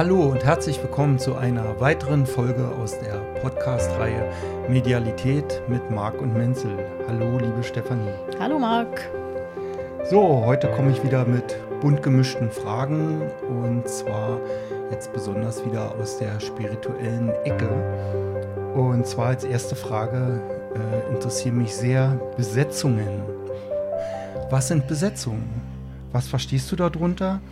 Hallo und herzlich willkommen zu einer weiteren Folge aus der Podcast-Reihe Medialität mit Marc und Menzel. Hallo, liebe Stefanie. Hallo, Marc. So, heute komme ich wieder mit bunt gemischten Fragen und zwar jetzt besonders wieder aus der spirituellen Ecke. Und zwar als erste Frage äh, interessieren mich sehr Besetzungen. Was sind Besetzungen? Was verstehst du darunter?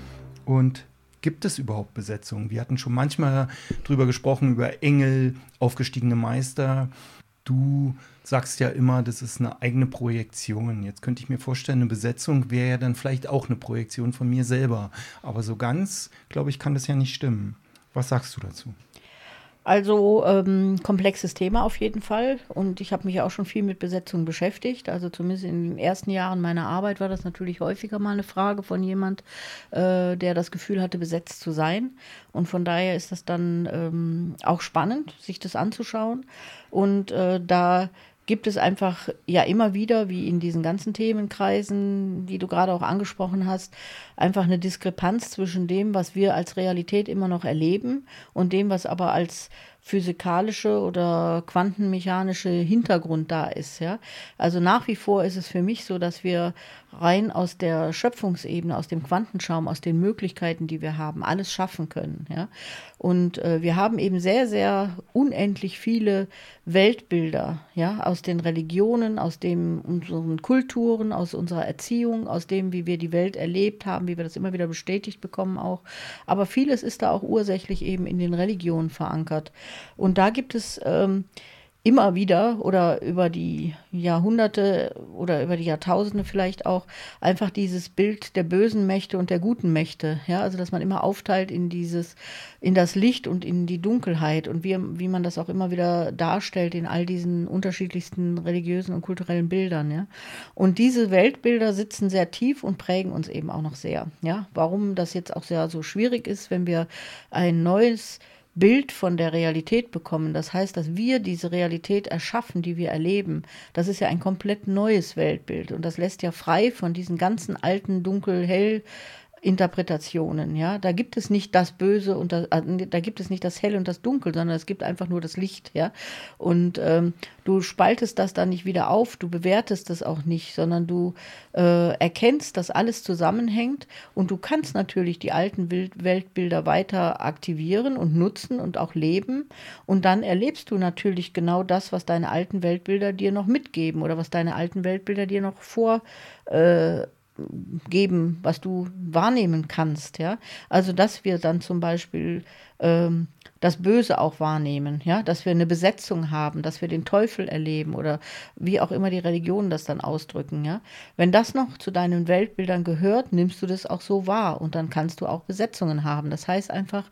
Und gibt es überhaupt Besetzungen? Wir hatten schon manchmal drüber gesprochen, über Engel, aufgestiegene Meister. Du sagst ja immer, das ist eine eigene Projektion. Jetzt könnte ich mir vorstellen, eine Besetzung wäre ja dann vielleicht auch eine Projektion von mir selber. Aber so ganz, glaube ich, kann das ja nicht stimmen. Was sagst du dazu? Also ähm, komplexes Thema auf jeden Fall. Und ich habe mich auch schon viel mit Besetzung beschäftigt. Also zumindest in den ersten Jahren meiner Arbeit war das natürlich häufiger mal eine Frage von jemand, äh, der das Gefühl hatte, besetzt zu sein. Und von daher ist das dann ähm, auch spannend, sich das anzuschauen. Und äh, da gibt es einfach ja immer wieder, wie in diesen ganzen Themenkreisen, die du gerade auch angesprochen hast, einfach eine Diskrepanz zwischen dem, was wir als Realität immer noch erleben und dem, was aber als physikalische oder quantenmechanische Hintergrund da ist. Ja? Also nach wie vor ist es für mich so, dass wir rein aus der Schöpfungsebene, aus dem Quantenschaum, aus den Möglichkeiten, die wir haben, alles schaffen können. Ja? Und äh, wir haben eben sehr, sehr unendlich viele Weltbilder, ja, aus den Religionen, aus dem unseren Kulturen, aus unserer Erziehung, aus dem, wie wir die Welt erlebt haben, wie wir das immer wieder bestätigt bekommen auch. Aber vieles ist da auch ursächlich eben in den Religionen verankert. Und da gibt es ähm, immer wieder oder über die Jahrhunderte oder über die Jahrtausende vielleicht auch einfach dieses Bild der bösen Mächte und der guten Mächte, ja, also dass man immer aufteilt in dieses in das Licht und in die Dunkelheit und wie, wie man das auch immer wieder darstellt in all diesen unterschiedlichsten religiösen und kulturellen Bildern, ja. Und diese Weltbilder sitzen sehr tief und prägen uns eben auch noch sehr, ja. Warum das jetzt auch sehr so schwierig ist, wenn wir ein neues Bild von der Realität bekommen. Das heißt, dass wir diese Realität erschaffen, die wir erleben. Das ist ja ein komplett neues Weltbild und das lässt ja frei von diesen ganzen alten dunkel-hell Interpretationen, ja. Da gibt es nicht das Böse und das, äh, da gibt es nicht das Hell und das Dunkel, sondern es gibt einfach nur das Licht, ja. Und ähm, du spaltest das dann nicht wieder auf, du bewertest das auch nicht, sondern du äh, erkennst, dass alles zusammenhängt und du kannst natürlich die alten Weltbilder weiter aktivieren und nutzen und auch leben und dann erlebst du natürlich genau das, was deine alten Weltbilder dir noch mitgeben oder was deine alten Weltbilder dir noch vor äh, geben, was du wahrnehmen kannst, ja. Also dass wir dann zum Beispiel ähm, das Böse auch wahrnehmen, ja, dass wir eine Besetzung haben, dass wir den Teufel erleben oder wie auch immer die Religionen das dann ausdrücken, ja. Wenn das noch zu deinen Weltbildern gehört, nimmst du das auch so wahr und dann kannst du auch Besetzungen haben. Das heißt einfach,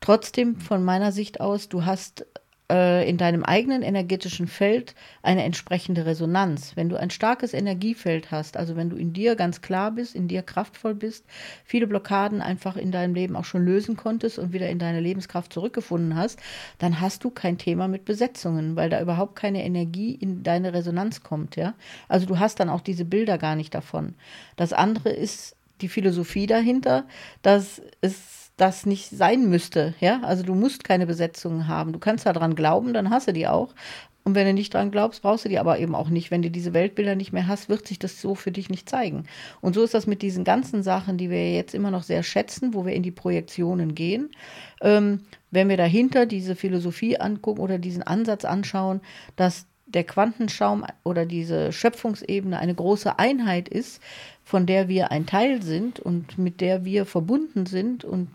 trotzdem von meiner Sicht aus, du hast äh, in deinem eigenen energetischen Feld eine entsprechende Resonanz. Wenn du ein starkes Energiefeld hast, also wenn du in dir ganz klar bist, in dir kraftvoll bist, viele Blockaden einfach in deinem Leben auch schon lösen konntest und wieder in deine Lebenskraft zurückgefunden hast, dann hast du kein Thema mit Besetzungen, weil da überhaupt keine Energie in deine Resonanz kommt, ja? Also du hast dann auch diese Bilder gar nicht davon. Das andere ist die Philosophie dahinter, dass es das nicht sein müsste. Ja, also du musst keine Besetzungen haben. Du kannst daran glauben, dann hast du die auch. Und wenn du nicht dran glaubst, brauchst du die aber eben auch nicht. Wenn du diese Weltbilder nicht mehr hast, wird sich das so für dich nicht zeigen. Und so ist das mit diesen ganzen Sachen, die wir jetzt immer noch sehr schätzen, wo wir in die Projektionen gehen. Ähm, wenn wir dahinter diese Philosophie angucken oder diesen Ansatz anschauen, dass der Quantenschaum oder diese Schöpfungsebene eine große Einheit ist, von der wir ein Teil sind und mit der wir verbunden sind und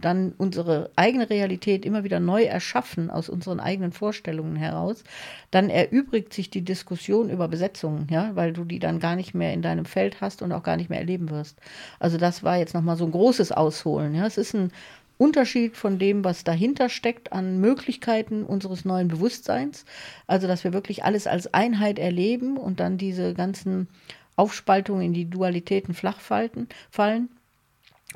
dann unsere eigene Realität immer wieder neu erschaffen aus unseren eigenen Vorstellungen heraus, dann erübrigt sich die Diskussion über Besetzungen, ja, weil du die dann gar nicht mehr in deinem Feld hast und auch gar nicht mehr erleben wirst. Also das war jetzt nochmal so ein großes Ausholen. Ja. Es ist ein Unterschied von dem, was dahinter steckt an Möglichkeiten unseres neuen Bewusstseins. Also, dass wir wirklich alles als Einheit erleben und dann diese ganzen Aufspaltungen in die Dualitäten flach fallen.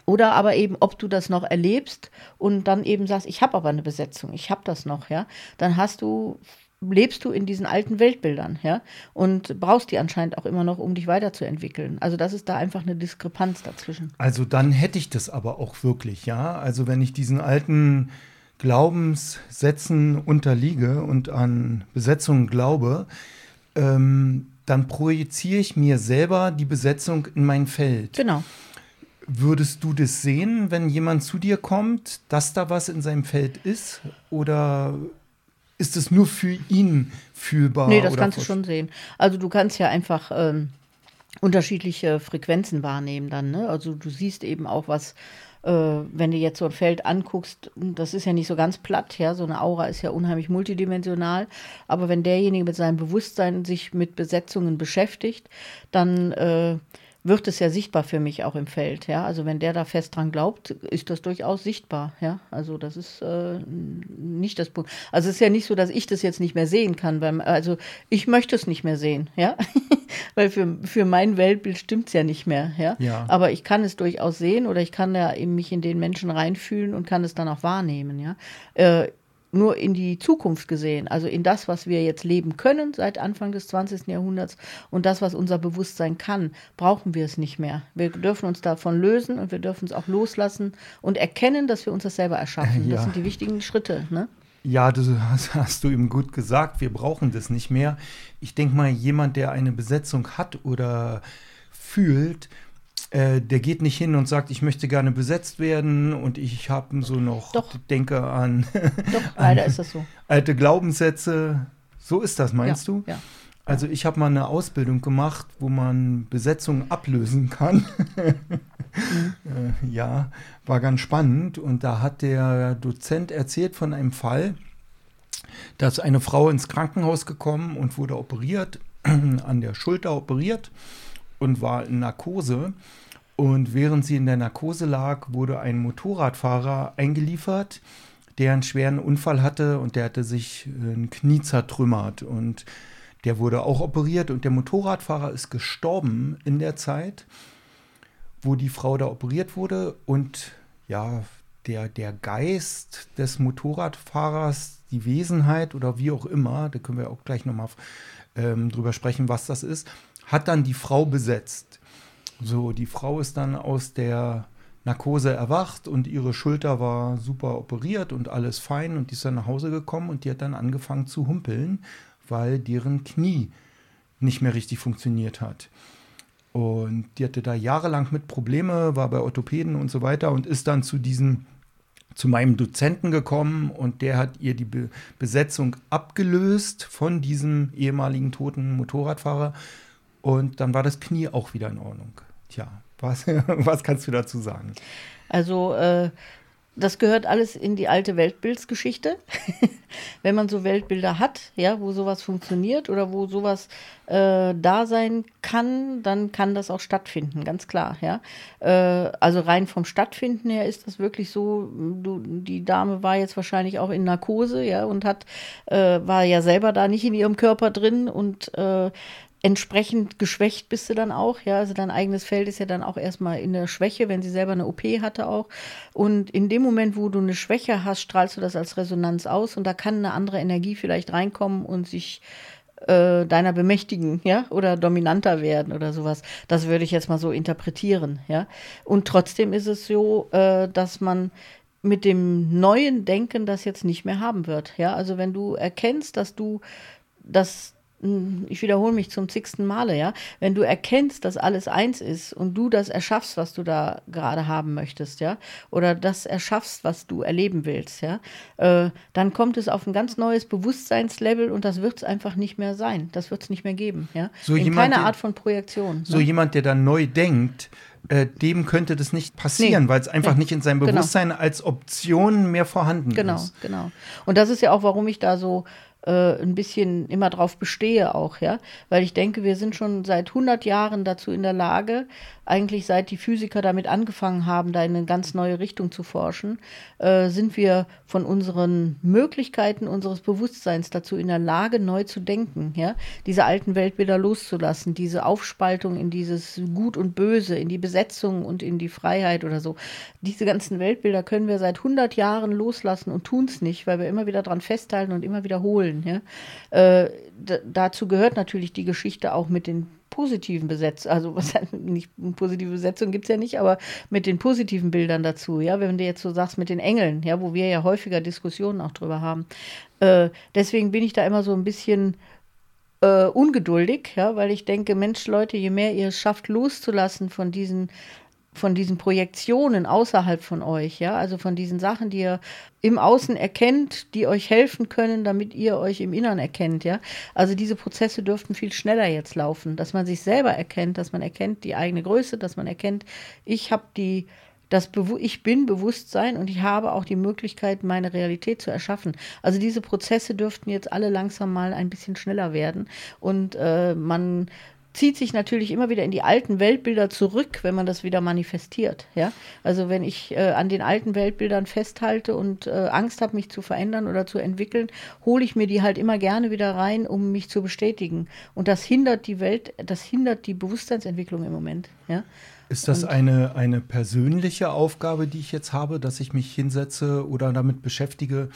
Oder aber eben, ob du das noch erlebst und dann eben sagst, ich habe aber eine Besetzung, ich habe das noch, ja, dann hast du lebst du in diesen alten Weltbildern, ja, und brauchst die anscheinend auch immer noch, um dich weiterzuentwickeln. Also das ist da einfach eine Diskrepanz dazwischen. Also dann hätte ich das aber auch wirklich, ja. Also wenn ich diesen alten Glaubenssätzen unterliege und an Besetzungen glaube, ähm, dann projiziere ich mir selber die Besetzung in mein Feld. Genau. Würdest du das sehen, wenn jemand zu dir kommt, dass da was in seinem Feld ist? Oder ist es nur für ihn fühlbar? Nee, das kannst du schon sehen. Also du kannst ja einfach ähm, unterschiedliche Frequenzen wahrnehmen dann. Ne? Also du siehst eben auch was, äh, wenn du jetzt so ein Feld anguckst, das ist ja nicht so ganz platt, ja, so eine Aura ist ja unheimlich multidimensional, aber wenn derjenige mit seinem Bewusstsein sich mit Besetzungen beschäftigt, dann äh, wird es ja sichtbar für mich auch im Feld. Ja? Also wenn der da fest dran glaubt, ist das durchaus sichtbar. Ja? Also das ist äh, nicht das Punkt. Also es ist ja nicht so, dass ich das jetzt nicht mehr sehen kann. Beim, also ich möchte es nicht mehr sehen, ja. Weil für, für mein Weltbild stimmt es ja nicht mehr, ja? ja. Aber ich kann es durchaus sehen oder ich kann da eben mich in den Menschen reinfühlen und kann es dann auch wahrnehmen, ja. Äh, nur in die Zukunft gesehen, also in das, was wir jetzt leben können seit Anfang des 20. Jahrhunderts und das, was unser Bewusstsein kann, brauchen wir es nicht mehr. Wir dürfen uns davon lösen und wir dürfen es auch loslassen und erkennen, dass wir uns das selber erschaffen. Ja. Das sind die wichtigen Schritte. Ne? Ja, das hast, hast, du eben gut gesagt. Wir brauchen das nicht mehr. Ich denke mal, jemand, der eine Besetzung hat oder fühlt, äh, der geht nicht hin und sagt, ich möchte gerne besetzt werden und ich habe so noch, Doch. denke an, Doch, das so. alte Glaubenssätze. So ist das, meinst ja, du? Ja. Also ich habe mal eine Ausbildung gemacht, wo man Besetzungen ablösen kann. mhm. ja, war ganz spannend. Und da hat der Dozent erzählt von einem Fall, da ist eine Frau ins Krankenhaus gekommen und wurde operiert, an der Schulter operiert und war in Narkose. Und während sie in der Narkose lag, wurde ein Motorradfahrer eingeliefert, der einen schweren Unfall hatte und der hatte sich ein Knie zertrümmert. Und der wurde auch operiert und der Motorradfahrer ist gestorben in der Zeit, wo die Frau da operiert wurde. Und ja, der, der Geist des Motorradfahrers, die Wesenheit oder wie auch immer, da können wir auch gleich nochmal ähm, drüber sprechen, was das ist, hat dann die Frau besetzt. So, die Frau ist dann aus der Narkose erwacht und ihre Schulter war super operiert und alles fein und die ist dann nach Hause gekommen und die hat dann angefangen zu humpeln, weil deren Knie nicht mehr richtig funktioniert hat. Und die hatte da jahrelang mit Probleme, war bei Orthopäden und so weiter und ist dann zu diesem zu meinem Dozenten gekommen und der hat ihr die Be Besetzung abgelöst von diesem ehemaligen toten Motorradfahrer und dann war das Knie auch wieder in Ordnung. Tja, was, was kannst du dazu sagen? Also, äh, das gehört alles in die alte Weltbildsgeschichte. Wenn man so Weltbilder hat, ja, wo sowas funktioniert oder wo sowas äh, da sein kann, dann kann das auch stattfinden, ganz klar, ja. Äh, also rein vom Stattfinden her ist das wirklich so, du, die Dame war jetzt wahrscheinlich auch in Narkose, ja, und hat, äh, war ja selber da nicht in ihrem Körper drin und äh, entsprechend geschwächt bist du dann auch, ja, also dein eigenes Feld ist ja dann auch erstmal in der Schwäche, wenn sie selber eine OP hatte auch. Und in dem Moment, wo du eine Schwäche hast, strahlst du das als Resonanz aus und da kann eine andere Energie vielleicht reinkommen und sich äh, deiner bemächtigen, ja, oder dominanter werden oder sowas. Das würde ich jetzt mal so interpretieren, ja. Und trotzdem ist es so, äh, dass man mit dem neuen Denken das jetzt nicht mehr haben wird, ja. Also wenn du erkennst, dass du das hm, ich wiederhole mich zum zigsten Male, ja, wenn du erkennst, dass alles eins ist und du das erschaffst, was du da gerade haben möchtest, ja, oder das erschaffst, was du erleben willst, ja, äh, dann kommt es auf ein ganz neues Bewusstseinslevel und das wird es einfach nicht mehr sein. Das wird es nicht mehr geben, ja. So In jemand, keiner Art von Projektion. So ne? jemand, der dann neu denkt, äh, dem könnte das nicht passieren, nee, weil es einfach nee, nicht in seinem genau. Bewusstsein genau. als Option mehr vorhanden genau, ist. Genau, genau. Und das ist ja auch, warum ich da so äh, ein bisschen immer drauf bestehe auch, ja, weil ich denke, wir sind schon seit 100 Jahren dazu in der Lage, eigentlich seit die Physiker damit angefangen haben, da in eine ganz neue Richtung zu forschen, äh, sind wir von unseren Möglichkeiten unseres Bewusstseins dazu in der Lage, neu zu denken, ja, diese alten Weltbilder loszulassen, diese Aufspaltung in dieses Gut und Böse, in die Besetzung und in die Freiheit oder so. Diese ganzen Weltbilder können wir seit 100 Jahren loslassen und tun es nicht, weil wir immer wieder dran festhalten und immer wiederholen wiederholen. Ja? Äh, dazu gehört natürlich die Geschichte auch mit den positiven Besetzungen, also was nicht positive Besetzung gibt es ja nicht, aber mit den positiven Bildern dazu, ja, wenn du jetzt so sagst mit den Engeln, ja, wo wir ja häufiger Diskussionen auch drüber haben. Äh, deswegen bin ich da immer so ein bisschen äh, ungeduldig, ja, weil ich denke, Mensch, Leute, je mehr ihr es schafft, loszulassen von diesen von diesen Projektionen außerhalb von euch, ja, also von diesen Sachen, die ihr im Außen erkennt, die euch helfen können, damit ihr euch im Innern erkennt, ja. Also diese Prozesse dürften viel schneller jetzt laufen, dass man sich selber erkennt, dass man erkennt die eigene Größe, dass man erkennt, ich habe die das Bewu ich bin Bewusstsein und ich habe auch die Möglichkeit, meine Realität zu erschaffen. Also diese Prozesse dürften jetzt alle langsam mal ein bisschen schneller werden und äh, man zieht sich natürlich immer wieder in die alten Weltbilder zurück, wenn man das wieder manifestiert. Ja? Also wenn ich äh, an den alten Weltbildern festhalte und äh, Angst habe, mich zu verändern oder zu entwickeln, hole ich mir die halt immer gerne wieder rein, um mich zu bestätigen. Und das hindert die Welt, das hindert die Bewusstseinsentwicklung im Moment. Ja? Ist das eine, eine persönliche Aufgabe, die ich jetzt habe, dass ich mich hinsetze oder damit beschäftige,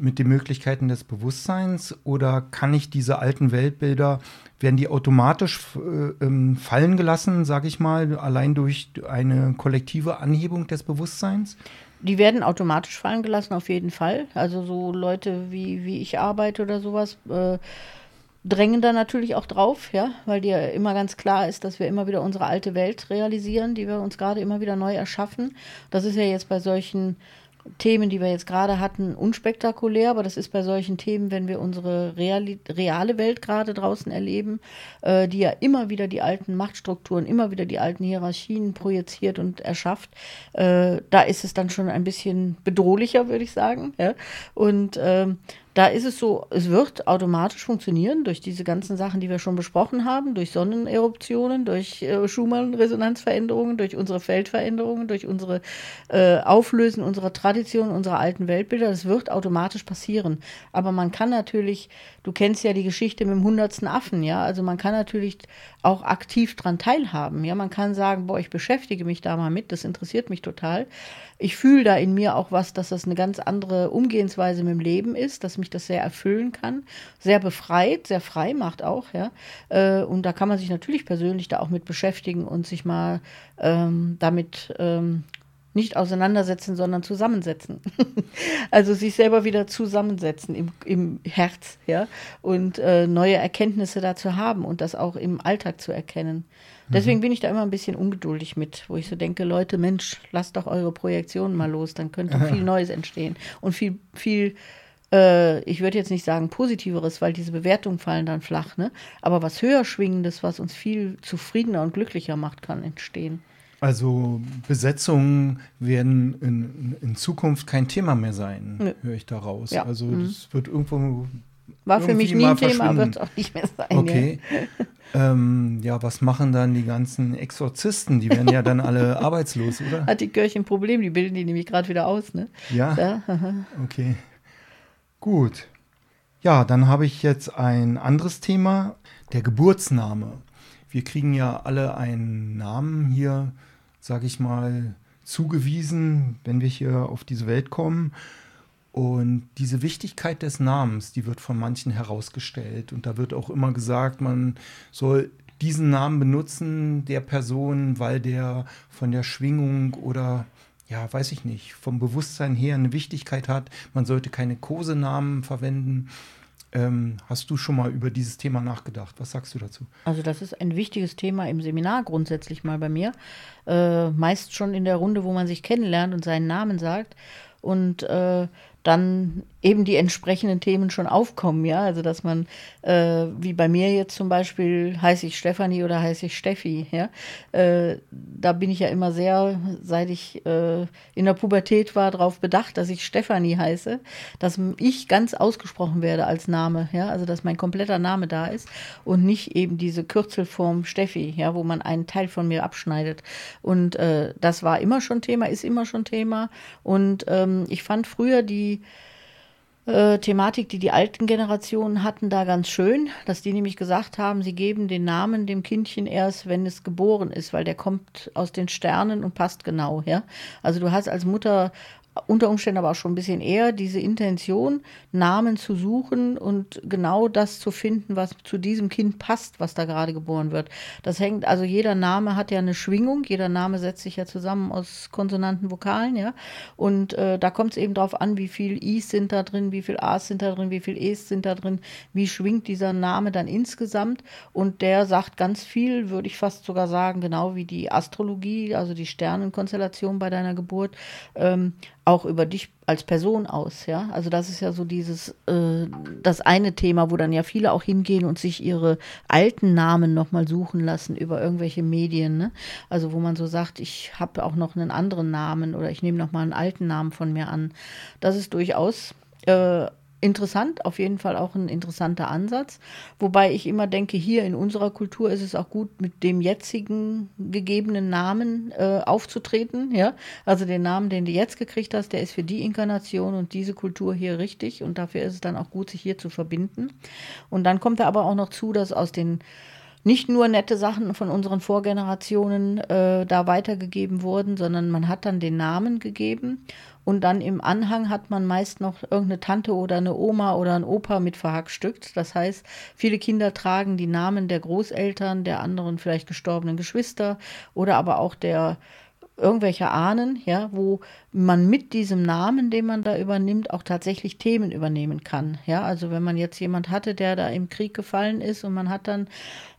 mit den Möglichkeiten des Bewusstseins oder kann ich diese alten Weltbilder, werden die automatisch äh, ähm, fallen gelassen, sage ich mal, allein durch eine kollektive Anhebung des Bewusstseins? Die werden automatisch fallen gelassen, auf jeden Fall. Also so Leute wie, wie ich arbeite oder sowas. Äh, drängen da natürlich auch drauf, ja, weil dir immer ganz klar ist, dass wir immer wieder unsere alte Welt realisieren, die wir uns gerade immer wieder neu erschaffen. Das ist ja jetzt bei solchen Themen, die wir jetzt gerade hatten, unspektakulär, aber das ist bei solchen Themen, wenn wir unsere reali reale Welt gerade draußen erleben, äh, die ja immer wieder die alten Machtstrukturen, immer wieder die alten Hierarchien projiziert und erschafft, äh, da ist es dann schon ein bisschen bedrohlicher, würde ich sagen. Ja? Und ähm, da ist es so, es wird automatisch funktionieren durch diese ganzen Sachen, die wir schon besprochen haben, durch Sonneneruptionen, durch äh, Schumann-Resonanzveränderungen, durch unsere Feldveränderungen, durch unsere äh, Auflösen unserer Tradition, unserer alten Weltbilder. Das wird automatisch passieren. Aber man kann natürlich, du kennst ja die Geschichte mit dem hundertsten Affen, ja, also man kann natürlich auch aktiv daran teilhaben. Ja, man kann sagen, boah, ich beschäftige mich da mal mit, das interessiert mich total. Ich fühle da in mir auch was, dass das eine ganz andere Umgehensweise mit dem Leben ist, dass mich das sehr erfüllen kann, sehr befreit, sehr frei macht auch, ja. Äh, und da kann man sich natürlich persönlich da auch mit beschäftigen und sich mal ähm, damit ähm, nicht auseinandersetzen, sondern zusammensetzen. also sich selber wieder zusammensetzen im, im Herz, ja, und äh, neue Erkenntnisse dazu haben und das auch im Alltag zu erkennen. Deswegen mhm. bin ich da immer ein bisschen ungeduldig mit, wo ich so denke, Leute, Mensch, lasst doch eure Projektionen mal los, dann könnte viel Neues entstehen und viel, viel äh, ich würde jetzt nicht sagen positiveres, weil diese Bewertungen fallen dann flach, ne? Aber was höher schwingendes, was uns viel zufriedener und glücklicher macht, kann entstehen. Also Besetzungen werden in, in Zukunft kein Thema mehr sein, höre ich daraus. Ja. Also mhm. das wird irgendwo. War für mich nie ein Thema, wird es auch nicht mehr sein. Okay. Ja. Ähm, ja, was machen dann die ganzen Exorzisten? Die werden ja dann alle arbeitslos, oder? Hat die Kirche ein Problem, die bilden die nämlich gerade wieder aus, ne? Ja. ja okay. Gut. Ja, dann habe ich jetzt ein anderes Thema, der Geburtsname. Wir kriegen ja alle einen Namen hier sage ich mal, zugewiesen, wenn wir hier auf diese Welt kommen. Und diese Wichtigkeit des Namens, die wird von manchen herausgestellt. Und da wird auch immer gesagt, man soll diesen Namen benutzen der Person, weil der von der Schwingung oder ja, weiß ich nicht, vom Bewusstsein her eine Wichtigkeit hat. Man sollte keine Kosenamen verwenden. Ähm, hast du schon mal über dieses Thema nachgedacht? Was sagst du dazu? Also das ist ein wichtiges Thema im Seminar grundsätzlich mal bei mir. Äh, meist schon in der Runde, wo man sich kennenlernt und seinen Namen sagt. Und äh, dann eben die entsprechenden Themen schon aufkommen, ja. Also dass man, äh, wie bei mir jetzt zum Beispiel, heiße ich Stefanie oder heiße ich Steffi, ja. Äh, da bin ich ja immer sehr, seit ich äh, in der Pubertät war, darauf bedacht, dass ich Stefanie heiße, dass ich ganz ausgesprochen werde als Name, ja. Also dass mein kompletter Name da ist und nicht eben diese Kürzelform Steffi, ja, wo man einen Teil von mir abschneidet. Und äh, das war immer schon Thema, ist immer schon Thema. Und ähm, ich fand früher die äh, Thematik, die die alten Generationen hatten, da ganz schön, dass die nämlich gesagt haben, sie geben den Namen dem Kindchen erst, wenn es geboren ist, weil der kommt aus den Sternen und passt genau. Ja? Also du hast als Mutter unter Umständen aber auch schon ein bisschen eher diese Intention, Namen zu suchen und genau das zu finden, was zu diesem Kind passt, was da gerade geboren wird. Das hängt, also jeder Name hat ja eine Schwingung, jeder Name setzt sich ja zusammen aus konsonanten Vokalen, ja. Und äh, da kommt es eben darauf an, wie viel Is sind da drin, wie viel A's sind da drin, wie viel E's sind da drin, wie schwingt dieser Name dann insgesamt. Und der sagt ganz viel, würde ich fast sogar sagen, genau wie die Astrologie, also die Sternenkonstellation bei deiner Geburt. Ähm, auch über dich als Person aus, ja. Also das ist ja so dieses, äh, das eine Thema, wo dann ja viele auch hingehen und sich ihre alten Namen nochmal suchen lassen über irgendwelche Medien, ne? Also wo man so sagt, ich habe auch noch einen anderen Namen oder ich nehme nochmal einen alten Namen von mir an. Das ist durchaus äh, interessant, auf jeden Fall auch ein interessanter Ansatz. Wobei ich immer denke, hier in unserer Kultur ist es auch gut, mit dem jetzigen gegebenen Namen äh, aufzutreten. Ja? Also den Namen, den du jetzt gekriegt hast, der ist für die Inkarnation und diese Kultur hier richtig. Und dafür ist es dann auch gut, sich hier zu verbinden. Und dann kommt da aber auch noch zu, dass aus den nicht nur nette Sachen von unseren Vorgenerationen äh, da weitergegeben wurden, sondern man hat dann den Namen gegeben und dann im Anhang hat man meist noch irgendeine Tante oder eine Oma oder ein Opa mit verhackstückt. Das heißt, viele Kinder tragen die Namen der Großeltern, der anderen vielleicht gestorbenen Geschwister oder aber auch der irgendwelche Ahnen, ja, wo man mit diesem Namen, den man da übernimmt, auch tatsächlich Themen übernehmen kann. Ja, also wenn man jetzt jemand hatte, der da im Krieg gefallen ist und man hat dann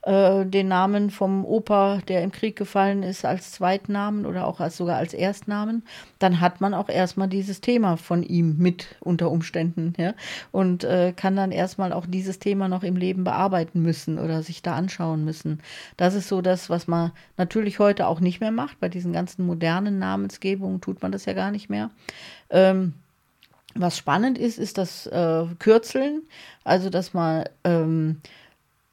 äh, den Namen vom Opa, der im Krieg gefallen ist, als Zweitnamen oder auch als, sogar als Erstnamen, dann hat man auch erstmal dieses Thema von ihm mit unter Umständen, ja, und äh, kann dann erstmal auch dieses Thema noch im Leben bearbeiten müssen oder sich da anschauen müssen. Das ist so das, was man natürlich heute auch nicht mehr macht. Bei diesen ganzen modernen Namensgebungen tut man das ja gar nicht mehr. Ähm, was spannend ist, ist das äh, Kürzeln, also dass man ähm,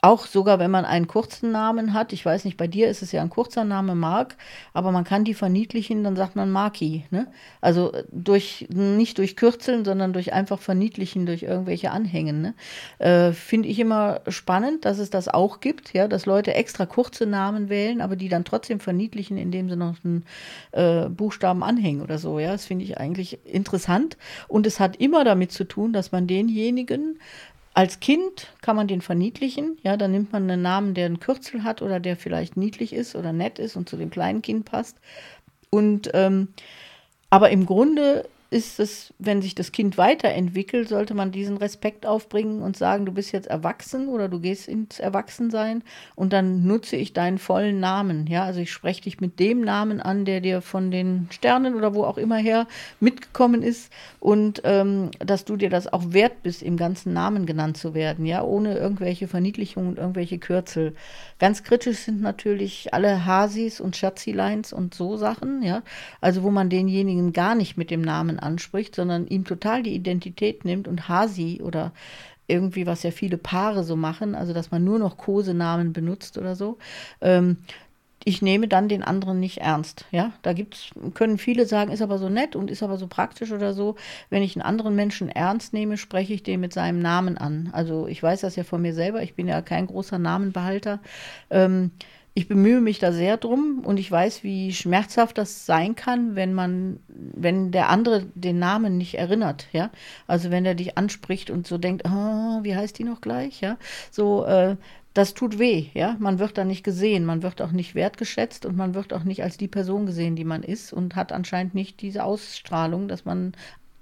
auch sogar, wenn man einen kurzen Namen hat, ich weiß nicht, bei dir ist es ja ein kurzer Name, Mark, aber man kann die verniedlichen, dann sagt man Marki. Ne? Also durch, nicht durch Kürzeln, sondern durch einfach verniedlichen, durch irgendwelche Anhängen. Ne? Äh, Finde ich immer spannend, dass es das auch gibt, ja, dass Leute extra kurze Namen wählen, aber die dann trotzdem verniedlichen, indem sie noch einen äh, Buchstaben anhängen oder so. Ja, das finde ich eigentlich interessant. Und es hat immer damit zu tun, dass man denjenigen als Kind kann man den verniedlichen. Ja, dann nimmt man einen Namen, der ein Kürzel hat oder der vielleicht niedlich ist oder nett ist und zu dem kleinen Kind passt. Und ähm, aber im Grunde ist es, wenn sich das Kind weiterentwickelt, sollte man diesen Respekt aufbringen und sagen, du bist jetzt erwachsen oder du gehst ins Erwachsensein und dann nutze ich deinen vollen Namen. Ja, also ich spreche dich mit dem Namen an, der dir von den Sternen oder wo auch immer her mitgekommen ist und ähm, dass du dir das auch wert bist, im ganzen Namen genannt zu werden, ja, ohne irgendwelche Verniedlichungen und irgendwelche Kürzel. Ganz kritisch sind natürlich alle Hasis und Schatzileins und so Sachen, ja, also wo man denjenigen gar nicht mit dem Namen anspricht, sondern ihm total die Identität nimmt und Hasi oder irgendwie, was ja viele Paare so machen, also dass man nur noch Kosenamen benutzt oder so. Ähm, ich nehme dann den anderen nicht ernst. Ja, da gibt's, können viele sagen, ist aber so nett und ist aber so praktisch oder so. Wenn ich einen anderen Menschen ernst nehme, spreche ich den mit seinem Namen an. Also ich weiß das ja von mir selber, ich bin ja kein großer Namenbehalter. Ähm, ich bemühe mich da sehr drum und ich weiß, wie schmerzhaft das sein kann, wenn man, wenn der andere den Namen nicht erinnert, ja. Also wenn er dich anspricht und so denkt, oh, wie heißt die noch gleich, ja. So, äh, das tut weh, ja. Man wird da nicht gesehen, man wird auch nicht wertgeschätzt und man wird auch nicht als die Person gesehen, die man ist und hat anscheinend nicht diese Ausstrahlung, dass man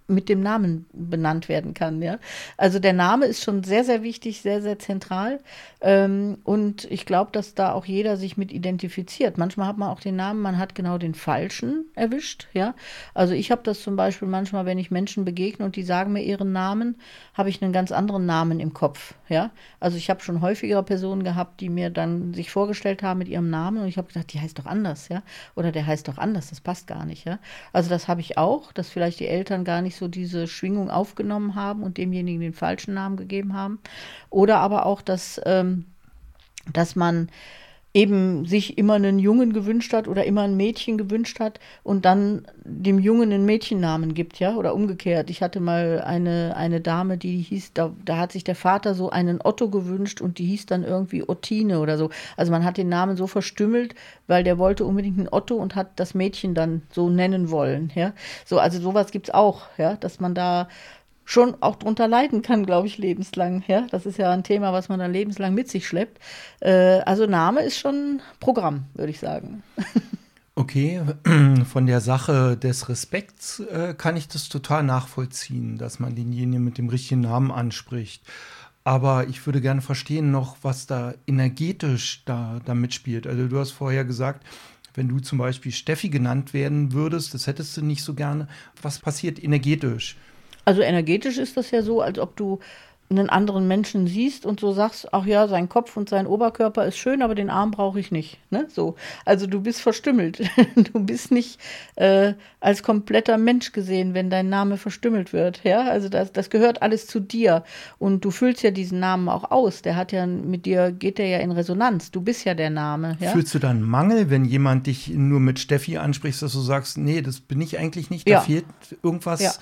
mit dem Namen benannt werden kann. Ja? Also der Name ist schon sehr, sehr wichtig, sehr, sehr zentral. Ähm, und ich glaube, dass da auch jeder sich mit identifiziert. Manchmal hat man auch den Namen, man hat genau den falschen erwischt. Ja? Also ich habe das zum Beispiel manchmal, wenn ich Menschen begegne und die sagen mir ihren Namen, habe ich einen ganz anderen Namen im Kopf. Ja? Also ich habe schon häufiger Personen gehabt, die mir dann sich vorgestellt haben mit ihrem Namen und ich habe gedacht, die heißt doch anders, ja? Oder der heißt doch anders, das passt gar nicht, ja? Also das habe ich auch, dass vielleicht die Eltern gar nicht so diese Schwingung aufgenommen haben und demjenigen den falschen Namen gegeben haben. Oder aber auch, dass, ähm, dass man eben sich immer einen Jungen gewünscht hat oder immer ein Mädchen gewünscht hat und dann dem Jungen einen Mädchennamen gibt, ja, oder umgekehrt. Ich hatte mal eine, eine Dame, die hieß, da, da hat sich der Vater so einen Otto gewünscht und die hieß dann irgendwie Ottine oder so. Also man hat den Namen so verstümmelt, weil der wollte unbedingt einen Otto und hat das Mädchen dann so nennen wollen, ja. So, also sowas gibt es auch, ja, dass man da schon auch drunter leiden kann, glaube ich, lebenslang. Ja, das ist ja ein Thema, was man dann lebenslang mit sich schleppt. Äh, also Name ist schon Programm, würde ich sagen. Okay, von der Sache des Respekts äh, kann ich das total nachvollziehen, dass man denjenigen mit dem richtigen Namen anspricht. Aber ich würde gerne verstehen noch, was da energetisch da, da mitspielt. Also du hast vorher gesagt, wenn du zum Beispiel Steffi genannt werden würdest, das hättest du nicht so gerne. Was passiert energetisch? Also energetisch ist das ja so, als ob du einen anderen Menschen siehst und so sagst, ach ja, sein Kopf und sein Oberkörper ist schön, aber den Arm brauche ich nicht. Ne? So. Also du bist verstümmelt. Du bist nicht äh, als kompletter Mensch gesehen, wenn dein Name verstümmelt wird. Ja, also das, das gehört alles zu dir. Und du füllst ja diesen Namen auch aus. Der hat ja mit dir, geht der ja in Resonanz. Du bist ja der Name. Ja? Fühlst du dann Mangel, wenn jemand dich nur mit Steffi anspricht, dass du sagst, nee, das bin ich eigentlich nicht, da ja. fehlt irgendwas. Ja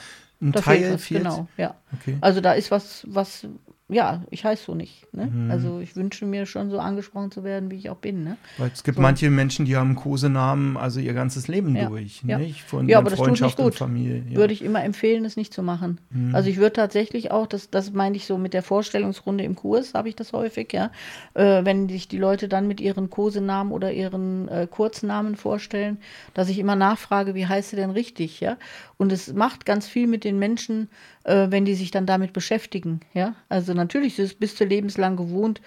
ein Teil fehlt, fehlt? Genau, ja. Okay. Also da ist was, was ja, ich heiße so nicht. Ne? Mhm. Also ich wünsche mir schon so angesprochen zu werden, wie ich auch bin. Ne? Weil es gibt so. manche Menschen, die haben Kosenamen also ihr ganzes Leben ja. durch, ja. nicht? Von ja, aber das tut nicht gut. Familie. Ja. Würde ich immer empfehlen, es nicht zu machen. Mhm. Also ich würde tatsächlich auch, das, das meine ich so mit der Vorstellungsrunde im Kurs, habe ich das häufig, ja. Äh, wenn sich die Leute dann mit ihren Kosenamen oder ihren äh, Kurznamen vorstellen, dass ich immer nachfrage, wie heißt sie denn richtig, ja? Und es macht ganz viel mit den Menschen, äh, wenn die sich dann damit beschäftigen. Ja? Also natürlich bist du lebenslang gewohnt,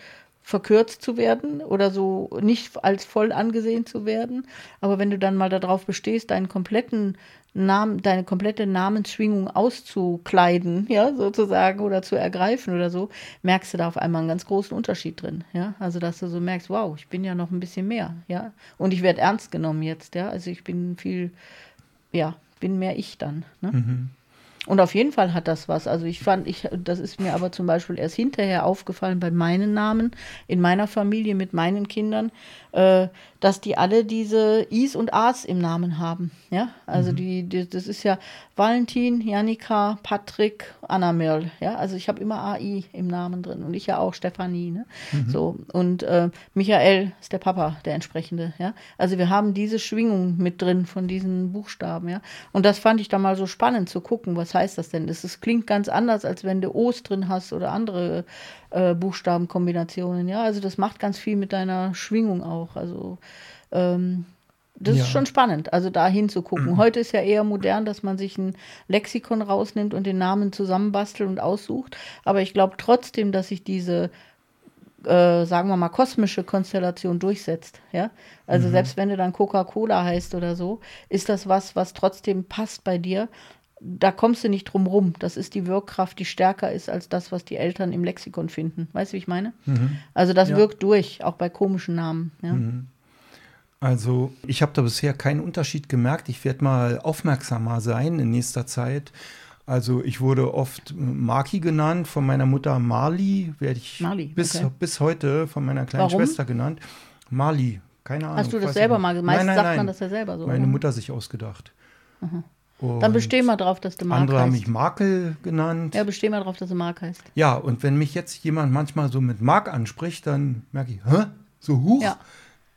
verkürzt zu werden oder so nicht als voll angesehen zu werden. Aber wenn du dann mal darauf bestehst, deinen kompletten Namen, deine komplette Namensschwingung auszukleiden, ja, sozusagen, oder zu ergreifen oder so, merkst du da auf einmal einen ganz großen Unterschied drin, ja. Also, dass du so merkst, wow, ich bin ja noch ein bisschen mehr, ja. Und ich werde ernst genommen jetzt, ja. Also, ich bin viel, ja, bin mehr ich dann, ne? Mhm. Und auf jeden Fall hat das was. Also ich fand, ich, das ist mir aber zum Beispiel erst hinterher aufgefallen bei meinen Namen in meiner Familie mit meinen Kindern, äh, dass die alle diese Is und As im Namen haben. Ja, also mhm. die, die, das ist ja Valentin, Janika, Patrick, Annamirl. Ja, also ich habe immer AI im Namen drin und ich ja auch Stefanie. Ne? Mhm. So und äh, Michael ist der Papa, der entsprechende. Ja, also wir haben diese Schwingung mit drin von diesen Buchstaben. Ja, und das fand ich da mal so spannend zu gucken. Was heißt das denn? Das, das klingt ganz anders, als wenn du O's drin hast oder andere äh, Buchstabenkombinationen. Ja, also das macht ganz viel mit deiner Schwingung auch. Also ähm, das ja. ist schon spannend, also da hinzugucken. Mhm. Heute ist ja eher modern, dass man sich ein Lexikon rausnimmt und den Namen zusammenbastelt und aussucht. Aber ich glaube trotzdem, dass sich diese, äh, sagen wir mal, kosmische Konstellation durchsetzt. Ja? Also mhm. selbst wenn du dann Coca-Cola heißt oder so, ist das was, was trotzdem passt bei dir. Da kommst du nicht drum rum. Das ist die Wirkkraft, die stärker ist als das, was die Eltern im Lexikon finden. Weißt du, wie ich meine? Mhm. Also das ja. wirkt durch, auch bei komischen Namen. Ja? Also ich habe da bisher keinen Unterschied gemerkt. Ich werde mal aufmerksamer sein in nächster Zeit. Also ich wurde oft Maki genannt, von meiner Mutter Marli, werde ich Marli, bis, okay. bis heute von meiner kleinen Warum? Schwester genannt. Marli, keine Ahnung. Hast du das selber mal gemacht? Meistens nein, nein, sagt man das ja selber so. Meine oder? Mutter sich ausgedacht. Dann besteh mal drauf, dass du Mark Andere heißt. haben mich Makel genannt. Ja, besteh mal drauf, dass du Mark heißt. Ja, und wenn mich jetzt jemand manchmal so mit Mark anspricht, dann merke ich, hä? So hoch? Ja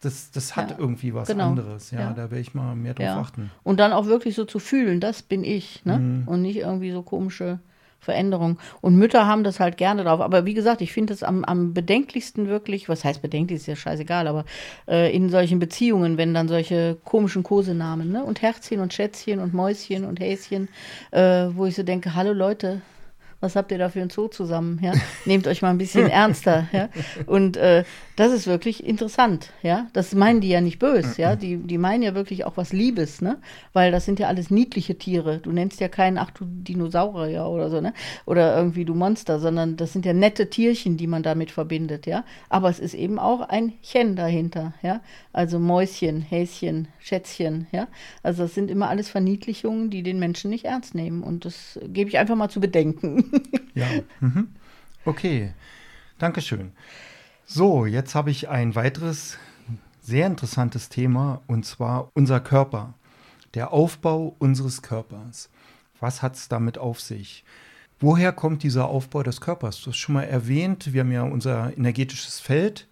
das, das hat ja, irgendwie was genau. anderes. Ja, ja. da werde ich mal mehr drauf achten. Und dann auch wirklich so zu fühlen, das bin ich. Ne? Mhm. Und nicht irgendwie so komische Veränderungen. Und Mütter haben das halt gerne drauf. Aber wie gesagt, ich finde es am, am bedenklichsten wirklich, was heißt bedenklich, ist ja scheißegal, aber äh, in solchen Beziehungen, wenn dann solche komischen Kosenamen, ne? Und Herzchen und Schätzchen und Mäuschen und Häschen, äh, wo ich so denke, hallo Leute, was habt ihr da für ein Zoo zusammen? Ja? Nehmt euch mal ein bisschen ernster. Ja? Und äh, das ist wirklich interessant. Ja? Das meinen die ja nicht böse. Ja? Die, die meinen ja wirklich auch was Liebes, ne? Weil das sind ja alles niedliche Tiere. Du nennst ja keinen, ach du Dinosaurier oder so, ne? Oder irgendwie du Monster, sondern das sind ja nette Tierchen, die man damit verbindet, ja. Aber es ist eben auch ein Chen dahinter, ja. Also Mäuschen, Häschen, Schätzchen, ja. Also das sind immer alles Verniedlichungen, die den Menschen nicht ernst nehmen. Und das gebe ich einfach mal zu bedenken. Ja. Mhm. Okay. Dankeschön. So, jetzt habe ich ein weiteres sehr interessantes Thema und zwar unser Körper, der Aufbau unseres Körpers. Was hat es damit auf sich? Woher kommt dieser Aufbau des Körpers? Du hast schon mal erwähnt, wir haben ja unser energetisches Feld,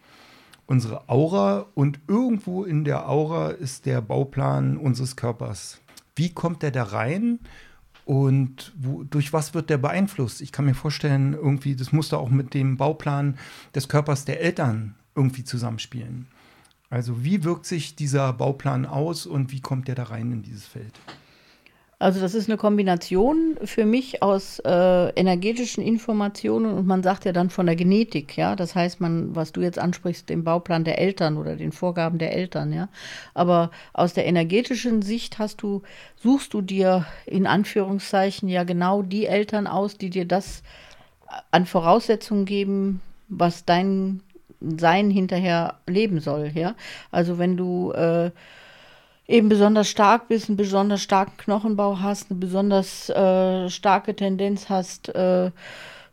unsere Aura und irgendwo in der Aura ist der Bauplan unseres Körpers. Wie kommt der da rein und wo, durch was wird der beeinflusst? Ich kann mir vorstellen, irgendwie, das muss da auch mit dem Bauplan des Körpers der Eltern irgendwie zusammenspielen. Also wie wirkt sich dieser Bauplan aus und wie kommt der da rein in dieses Feld? Also das ist eine Kombination für mich aus äh, energetischen Informationen und man sagt ja dann von der Genetik, ja. Das heißt, man, was du jetzt ansprichst, den Bauplan der Eltern oder den Vorgaben der Eltern, ja. Aber aus der energetischen Sicht hast du, suchst du dir in Anführungszeichen ja genau die Eltern aus, die dir das an Voraussetzungen geben, was dein Sein hinterher leben soll, ja. Also wenn du äh, eben besonders stark bist, einen besonders starken Knochenbau hast, eine besonders äh, starke Tendenz hast, äh,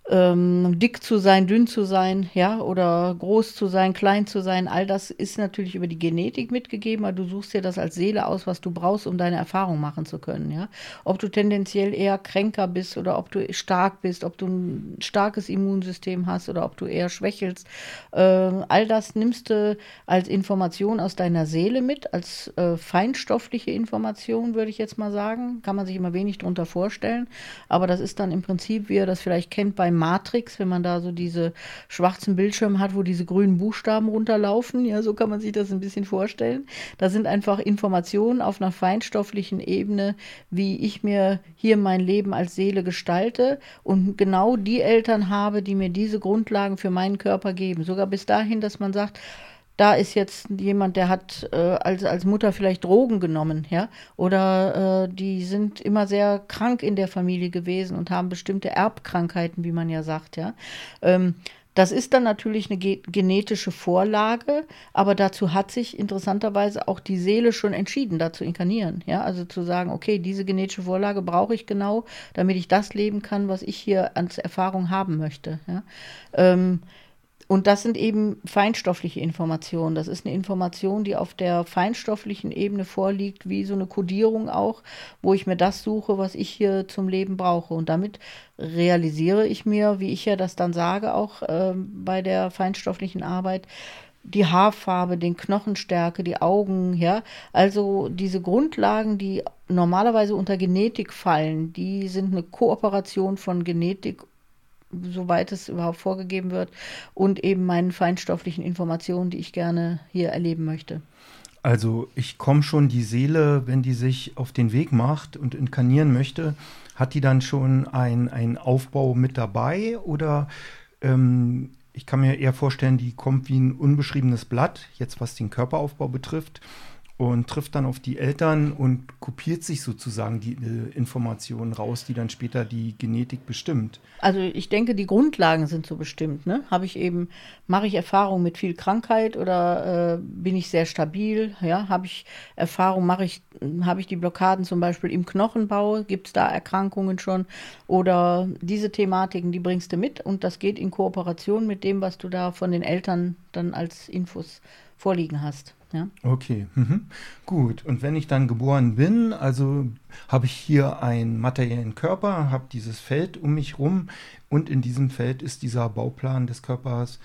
ähm, dick zu sein, dünn zu sein, ja, oder groß zu sein, klein zu sein, all das ist natürlich über die Genetik mitgegeben, aber du suchst dir das als Seele aus, was du brauchst, um deine Erfahrung machen zu können, ja. Ob du tendenziell eher kränker bist oder ob du stark bist, ob du ein starkes Immunsystem hast oder ob du eher schwächelst, äh, all das nimmst du als Information aus deiner Seele mit, als äh, feinstoffliche Information, würde ich jetzt mal sagen. Kann man sich immer wenig darunter vorstellen, aber das ist dann im Prinzip, wie ihr das vielleicht kennt, bei Matrix, wenn man da so diese schwarzen Bildschirme hat, wo diese grünen Buchstaben runterlaufen. Ja, so kann man sich das ein bisschen vorstellen. Da sind einfach Informationen auf einer feinstofflichen Ebene, wie ich mir hier mein Leben als Seele gestalte und genau die Eltern habe, die mir diese Grundlagen für meinen Körper geben. Sogar bis dahin, dass man sagt, da ist jetzt jemand, der hat äh, als, als Mutter vielleicht Drogen genommen, ja, oder äh, die sind immer sehr krank in der Familie gewesen und haben bestimmte Erbkrankheiten, wie man ja sagt, ja. Ähm, das ist dann natürlich eine ge genetische Vorlage, aber dazu hat sich interessanterweise auch die Seele schon entschieden, da zu inkarnieren. Ja, also zu sagen, okay, diese genetische Vorlage brauche ich genau, damit ich das leben kann, was ich hier als Erfahrung haben möchte. Ja. Ähm, und das sind eben feinstoffliche Informationen. Das ist eine Information, die auf der feinstofflichen Ebene vorliegt, wie so eine Kodierung auch, wo ich mir das suche, was ich hier zum Leben brauche. Und damit realisiere ich mir, wie ich ja das dann sage, auch äh, bei der feinstofflichen Arbeit, die Haarfarbe, den Knochenstärke, die Augen, ja. Also diese Grundlagen, die normalerweise unter Genetik fallen, die sind eine Kooperation von Genetik soweit es überhaupt vorgegeben wird, und eben meinen feinstofflichen Informationen, die ich gerne hier erleben möchte. Also ich komme schon, die Seele, wenn die sich auf den Weg macht und inkarnieren möchte, hat die dann schon einen Aufbau mit dabei oder ähm, ich kann mir eher vorstellen, die kommt wie ein unbeschriebenes Blatt, jetzt was den Körperaufbau betrifft und trifft dann auf die Eltern und kopiert sich sozusagen die äh, Informationen raus, die dann später die Genetik bestimmt. Also ich denke, die Grundlagen sind so bestimmt. Ne? Habe ich eben, mache ich Erfahrung mit viel Krankheit oder äh, bin ich sehr stabil? Ja, habe ich Erfahrung, mache ich, habe ich die Blockaden zum Beispiel im Knochenbau? Gibt es da Erkrankungen schon? Oder diese Thematiken, die bringst du mit und das geht in Kooperation mit dem, was du da von den Eltern dann als Infos vorliegen hast. Ja. Okay, mhm. gut. Und wenn ich dann geboren bin, also habe ich hier einen materiellen Körper, habe dieses Feld um mich rum und in diesem Feld ist dieser Bauplan des Körpers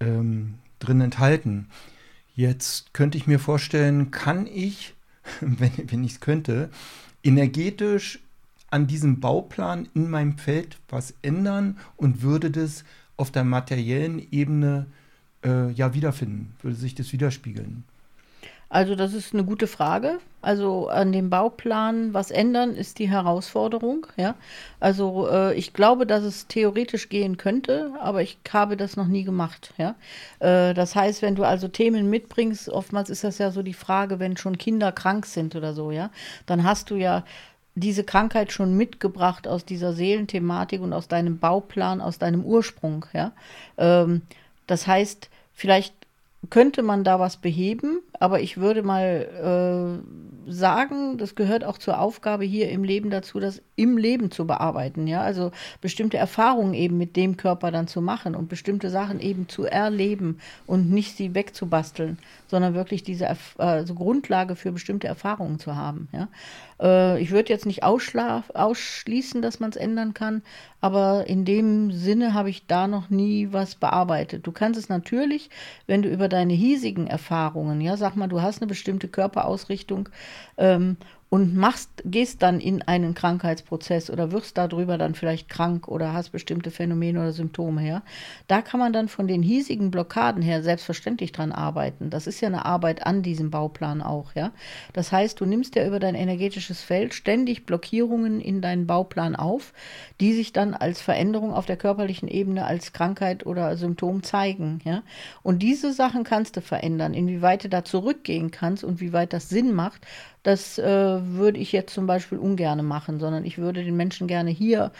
ähm, drin enthalten. Jetzt könnte ich mir vorstellen, kann ich, wenn, wenn ich es könnte, energetisch an diesem Bauplan in meinem Feld was ändern und würde das auf der materiellen Ebene äh, ja wiederfinden, würde sich das widerspiegeln. Also das ist eine gute Frage. Also an dem Bauplan was ändern ist die Herausforderung. Ja, also äh, ich glaube, dass es theoretisch gehen könnte, aber ich habe das noch nie gemacht. Ja, äh, das heißt, wenn du also Themen mitbringst, oftmals ist das ja so die Frage, wenn schon Kinder krank sind oder so, ja, dann hast du ja diese Krankheit schon mitgebracht aus dieser Seelenthematik und aus deinem Bauplan, aus deinem Ursprung. Ja, ähm, das heißt, vielleicht könnte man da was beheben, aber ich würde mal sagen, das gehört auch zur Aufgabe hier im Leben dazu, das im Leben zu bearbeiten. Ja, also bestimmte Erfahrungen eben mit dem Körper dann zu machen und bestimmte Sachen eben zu erleben und nicht sie wegzubasteln, sondern wirklich diese also Grundlage für bestimmte Erfahrungen zu haben. Ja, äh, ich würde jetzt nicht ausschließen, dass man es ändern kann, aber in dem Sinne habe ich da noch nie was bearbeitet. Du kannst es natürlich, wenn du über deine hiesigen Erfahrungen, ja, sag mal, du hast eine bestimmte Körperausrichtung ähm, und machst, gehst dann in einen Krankheitsprozess oder wirst darüber dann vielleicht krank oder hast bestimmte Phänomene oder Symptome her. Da kann man dann von den hiesigen Blockaden her selbstverständlich dran arbeiten. Das ist ja eine Arbeit an diesem Bauplan auch, ja. Das heißt, du nimmst ja über dein energetisches Feld ständig Blockierungen in deinen Bauplan auf, die sich dann als Veränderung auf der körperlichen Ebene als Krankheit oder Symptom zeigen, ja. Und diese Sachen kannst du verändern. Inwieweit du da zurückgehen kannst und wie weit das Sinn macht, das äh, würde ich jetzt zum Beispiel ungern machen, sondern ich würde den Menschen gerne hier,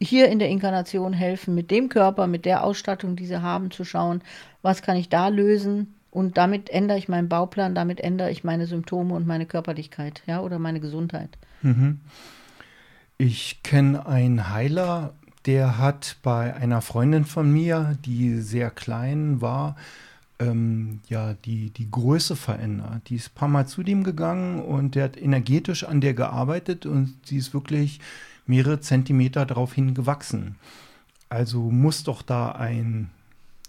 hier in der Inkarnation helfen, mit dem Körper, mit der Ausstattung, die sie haben, zu schauen, was kann ich da lösen. Und damit ändere ich meinen Bauplan, damit ändere ich meine Symptome und meine Körperlichkeit, ja, oder meine Gesundheit. Mhm. Ich kenne einen Heiler, der hat bei einer Freundin von mir, die sehr klein war, ähm, ja, die, die Größe verändert. Die ist ein paar Mal zu dem gegangen und der hat energetisch an der gearbeitet und sie ist wirklich mehrere Zentimeter daraufhin gewachsen. Also muss doch da ein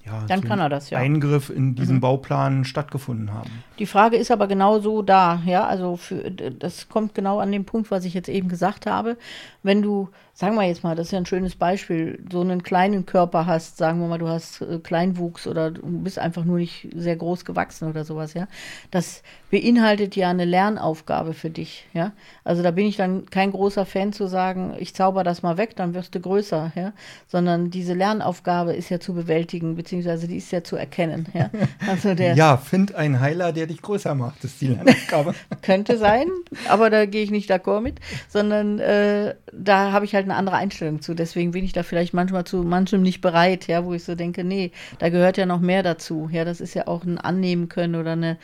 ja, dann so kann er das, ja. Eingriff in diesen mhm. Bauplan stattgefunden haben. Die Frage ist aber genau so da, ja, also für, das kommt genau an den Punkt, was ich jetzt eben gesagt habe. Wenn du, sagen wir jetzt mal, das ist ja ein schönes Beispiel, so einen kleinen Körper hast, sagen wir mal, du hast äh, Kleinwuchs oder du bist einfach nur nicht sehr groß gewachsen oder sowas, ja, das beinhaltet ja eine Lernaufgabe für dich, ja. Also da bin ich dann kein großer Fan zu sagen, ich zauber das mal weg, dann wirst du größer, ja, sondern diese Lernaufgabe ist ja zu bewältigen, beziehungsweise die ist ja zu erkennen. Ja, also der ja find einen Heiler, der dich größer macht, das ist die Lernaufgabe. Könnte sein, aber da gehe ich nicht d'accord mit, sondern äh, da habe ich halt eine andere Einstellung zu. Deswegen bin ich da vielleicht manchmal zu manchem nicht bereit, ja, wo ich so denke, nee, da gehört ja noch mehr dazu. Ja, das ist ja auch ein Annehmen können oder eine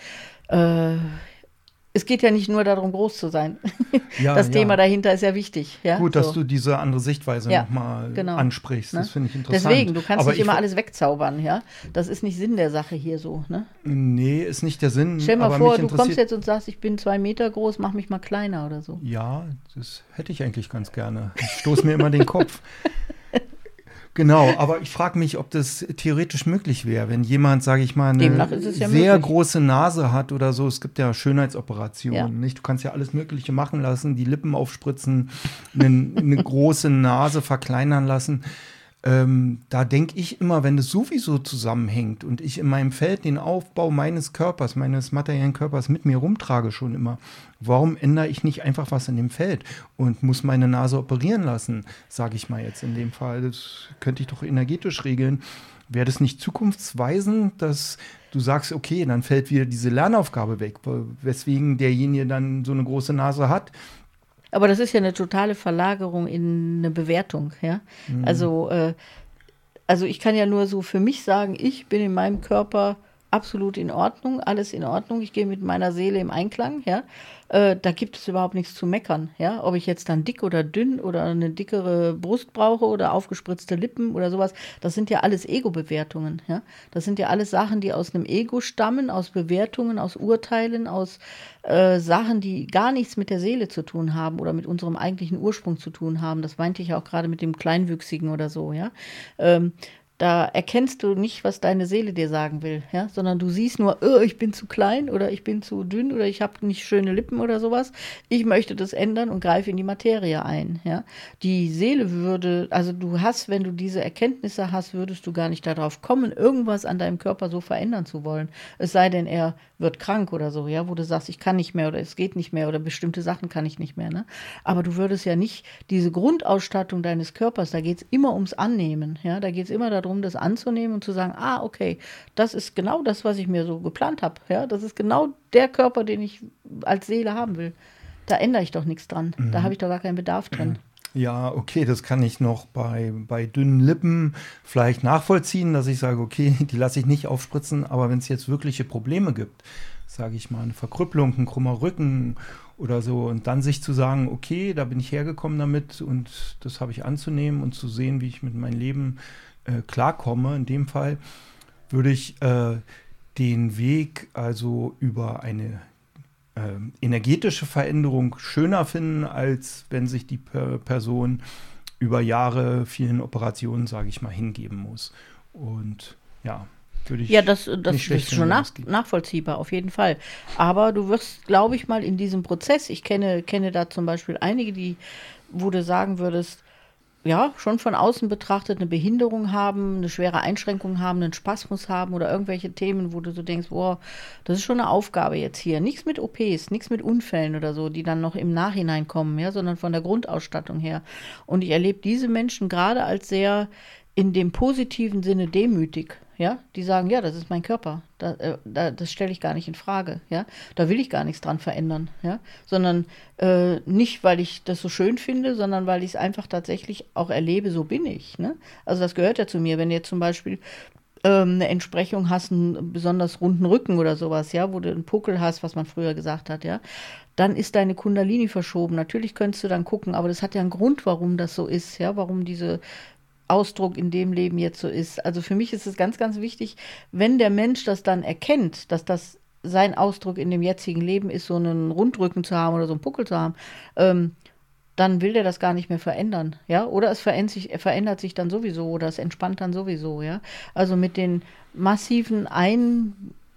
äh, es geht ja nicht nur darum, groß zu sein. Ja, das ja. Thema dahinter ist ja wichtig. Ja? Gut, dass so. du diese andere Sichtweise ja, nochmal genau. ansprichst. Das ne? finde ich interessant. Deswegen, du kannst Aber nicht immer alles wegzaubern. Ja? Das ist nicht Sinn der Sache hier so. Ne? Nee, ist nicht der Sinn. Stell dir mal vor, du kommst jetzt und sagst, ich bin zwei Meter groß, mach mich mal kleiner oder so. Ja, das hätte ich eigentlich ganz gerne. Ich stoße mir immer den Kopf. Genau, aber ich frage mich, ob das theoretisch möglich wäre, wenn jemand, sage ich mal, eine ja sehr möglich. große Nase hat oder so. Es gibt ja Schönheitsoperationen, ja. nicht? Du kannst ja alles Mögliche machen lassen, die Lippen aufspritzen, eine, eine große Nase verkleinern lassen. Ähm, da denke ich immer, wenn es sowieso zusammenhängt und ich in meinem Feld den Aufbau meines Körpers, meines materiellen Körpers mit mir rumtrage schon immer, warum ändere ich nicht einfach was in dem Feld und muss meine Nase operieren lassen, sage ich mal jetzt in dem Fall. Das könnte ich doch energetisch regeln. Wäre das nicht zukunftsweisend, dass du sagst, okay, dann fällt wieder diese Lernaufgabe weg, weswegen derjenige dann so eine große Nase hat aber das ist ja eine totale Verlagerung in eine Bewertung, ja. Mhm. Also, äh, also ich kann ja nur so für mich sagen, ich bin in meinem Körper absolut in Ordnung, alles in Ordnung. Ich gehe mit meiner Seele im Einklang, ja. Äh, da gibt es überhaupt nichts zu meckern, ja. Ob ich jetzt dann dick oder dünn oder eine dickere Brust brauche oder aufgespritzte Lippen oder sowas, das sind ja alles Ego-Bewertungen, ja. Das sind ja alles Sachen, die aus einem Ego stammen, aus Bewertungen, aus Urteilen, aus äh, Sachen, die gar nichts mit der Seele zu tun haben oder mit unserem eigentlichen Ursprung zu tun haben. Das meinte ich auch gerade mit dem Kleinwüchsigen oder so, ja. Ähm, da erkennst du nicht, was deine Seele dir sagen will, ja, sondern du siehst nur, oh, ich bin zu klein oder ich bin zu dünn oder ich habe nicht schöne Lippen oder sowas. Ich möchte das ändern und greife in die Materie ein, ja. Die Seele würde, also du hast, wenn du diese Erkenntnisse hast, würdest du gar nicht darauf kommen, irgendwas an deinem Körper so verändern zu wollen. Es sei denn, er wird krank oder so, ja, wo du sagst, ich kann nicht mehr oder es geht nicht mehr oder bestimmte Sachen kann ich nicht mehr, ne? Aber du würdest ja nicht diese Grundausstattung deines Körpers, da geht es immer ums Annehmen, ja, da geht es immer darum, das anzunehmen und zu sagen, ah, okay, das ist genau das, was ich mir so geplant habe, ja, das ist genau der Körper, den ich als Seele haben will. Da ändere ich doch nichts dran, mhm. da habe ich doch gar keinen Bedarf drin. Ja, okay, das kann ich noch bei, bei dünnen Lippen vielleicht nachvollziehen, dass ich sage, okay, die lasse ich nicht aufspritzen, aber wenn es jetzt wirkliche Probleme gibt, sage ich mal, eine Verkrüppelung, ein krummer Rücken oder so. Und dann sich zu sagen, okay, da bin ich hergekommen damit und das habe ich anzunehmen und zu sehen, wie ich mit meinem Leben äh, klarkomme. In dem Fall würde ich äh, den Weg also über eine äh, energetische Veränderung schöner finden, als wenn sich die per Person über Jahre vielen Operationen, sage ich mal, hingeben muss. Und ja, würde ich. Ja, das, das, das ist schon nach, nachvollziehbar, auf jeden Fall. Aber du wirst, glaube ich, mal in diesem Prozess, ich kenne, kenne da zum Beispiel einige, die, wo du sagen würdest, ja, schon von außen betrachtet eine Behinderung haben, eine schwere Einschränkung haben, einen Spasmus haben oder irgendwelche Themen, wo du so denkst, boah, das ist schon eine Aufgabe jetzt hier. Nichts mit OPs, nichts mit Unfällen oder so, die dann noch im Nachhinein kommen, ja, sondern von der Grundausstattung her. Und ich erlebe diese Menschen gerade als sehr in dem positiven Sinne demütig ja, die sagen, ja, das ist mein Körper, da, äh, da, das stelle ich gar nicht in Frage, ja, da will ich gar nichts dran verändern, ja, sondern äh, nicht, weil ich das so schön finde, sondern weil ich es einfach tatsächlich auch erlebe, so bin ich, ne? Also das gehört ja zu mir, wenn jetzt zum Beispiel ähm, eine Entsprechung hast, einen besonders runden Rücken oder sowas, ja, wo du einen Puckel hast, was man früher gesagt hat, ja, dann ist deine Kundalini verschoben. Natürlich könntest du dann gucken, aber das hat ja einen Grund, warum das so ist, ja, warum diese Ausdruck in dem Leben jetzt so ist. Also für mich ist es ganz, ganz wichtig, wenn der Mensch das dann erkennt, dass das sein Ausdruck in dem jetzigen Leben ist, so einen Rundrücken zu haben oder so einen Puckel zu haben, ähm, dann will der das gar nicht mehr verändern, ja? Oder es verändert sich, verändert sich dann sowieso oder es entspannt dann sowieso, ja? Also mit den massiven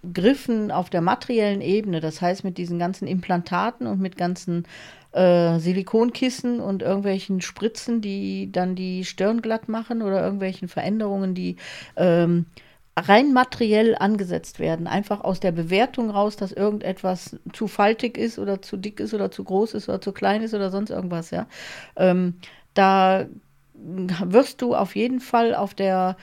Eingriffen auf der materiellen Ebene, das heißt mit diesen ganzen Implantaten und mit ganzen äh, Silikonkissen und irgendwelchen Spritzen, die dann die Stirn glatt machen oder irgendwelchen Veränderungen, die ähm, rein materiell angesetzt werden. Einfach aus der Bewertung raus, dass irgendetwas zu faltig ist oder zu dick ist oder zu groß ist oder zu klein ist oder sonst irgendwas, ja. Ähm, da wirst du auf jeden Fall auf der